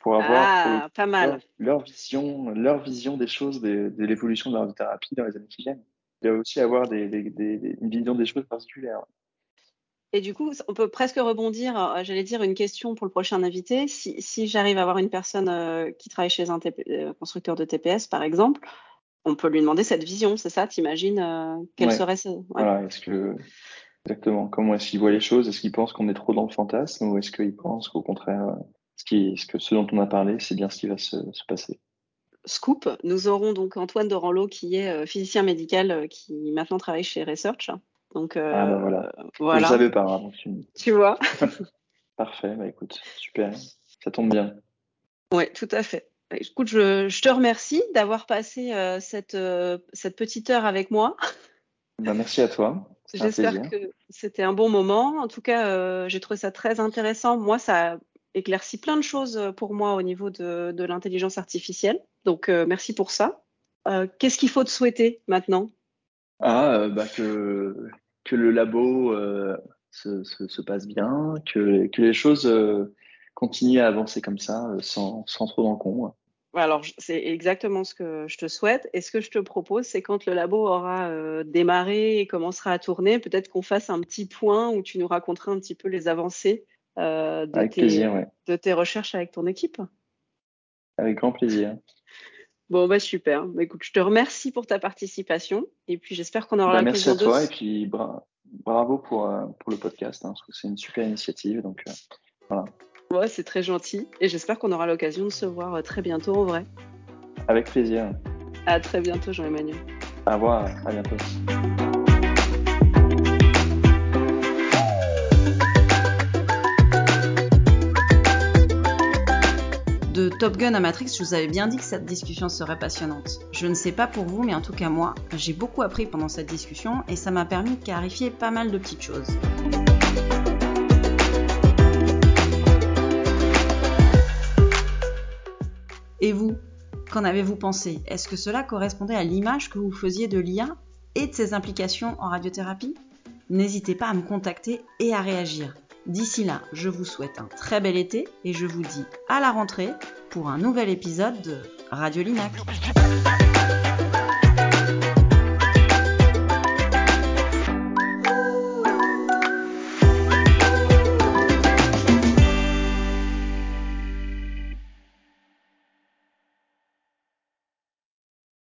pour avoir ah, pas mal. Leur, vision, leur vision des choses, de, l'évolution de la thérapie dans les années qui viennent. Il y a aussi avoir des, une vision des choses particulières. Et du coup, on peut presque rebondir, euh, j'allais dire une question pour le prochain invité. Si, j'arrive à avoir une personne qui travaille chez un constructeur de TPS, par exemple, on peut lui demander cette vision, c'est ça T'imagines euh, quelle serait Voilà, est-ce que exactement comment est-ce qu'il voit les choses? Est-ce qu'il pense qu'on est trop dans le fantasme ou est-ce qu'il pense qu'au contraire, ce, qui, ce, que, ce dont on a parlé, c'est bien ce qui va se, passer? Scoop, nous aurons donc Antoine Doranlo qui est euh, physicien médical euh, qui maintenant travaille chez Research. Donc ah bah voilà. voilà. Je savais pas. Hein, tu... vois. (laughs) Parfait. Bah écoute, super. Ça tombe bien. Oui, tout à fait. Écoute, je, te remercie d'avoir passé euh, cette, euh, cette petite heure avec moi. (laughs) Ben, merci à toi. J'espère que c'était un bon moment. En tout cas, euh, j'ai trouvé ça très intéressant. Moi, ça éclaircit plein de choses pour moi au niveau de, de l'intelligence artificielle. Donc, merci pour ça. Qu'est-ce qu'il faut te souhaiter maintenant? Ah, bah que, que le labo se, se, se, passe bien, que, que les choses continuer à avancer comme ça, euh, sans, sans trop d'encombre. Alors, c'est exactement ce que je te souhaite. Et ce que je te propose, c'est quand le labo aura euh, démarré et commencera à tourner, peut-être qu'on fasse un petit point où tu nous raconteras un petit peu les avancées euh, tes, de tes recherches avec ton équipe. Avec grand plaisir. Bon, bah super. Bah, écoute, je te remercie pour ta participation et puis j'espère qu'on aura bah, Merci à toi et puis bravo pour, pour le podcast. Hein, c'est une super initiative. Donc, voilà. Ouais, c'est très gentil et j'espère qu'on aura l'occasion de se voir euh, très bientôt en vrai. Avec plaisir. À très bientôt, Jean-Emmanuel. Au revoir, à bientôt. Top Gun à Matrix, je vous avais bien dit que cette discussion serait passionnante. Je ne sais pas pour vous, mais en tout cas moi, j'ai beaucoup appris pendant cette discussion et ça m'a permis de clarifier pas mal de petites choses. Et vous, qu'en avez-vous pensé? Est-ce que cela correspondait à l'image que vous faisiez de l'IA et de ses implications en radiothérapie? N'hésitez pas à me contacter et à réagir. D'ici là, je vous souhaite un très bel été et je vous dis à la rentrée pour un nouvel épisode de Radio Linac.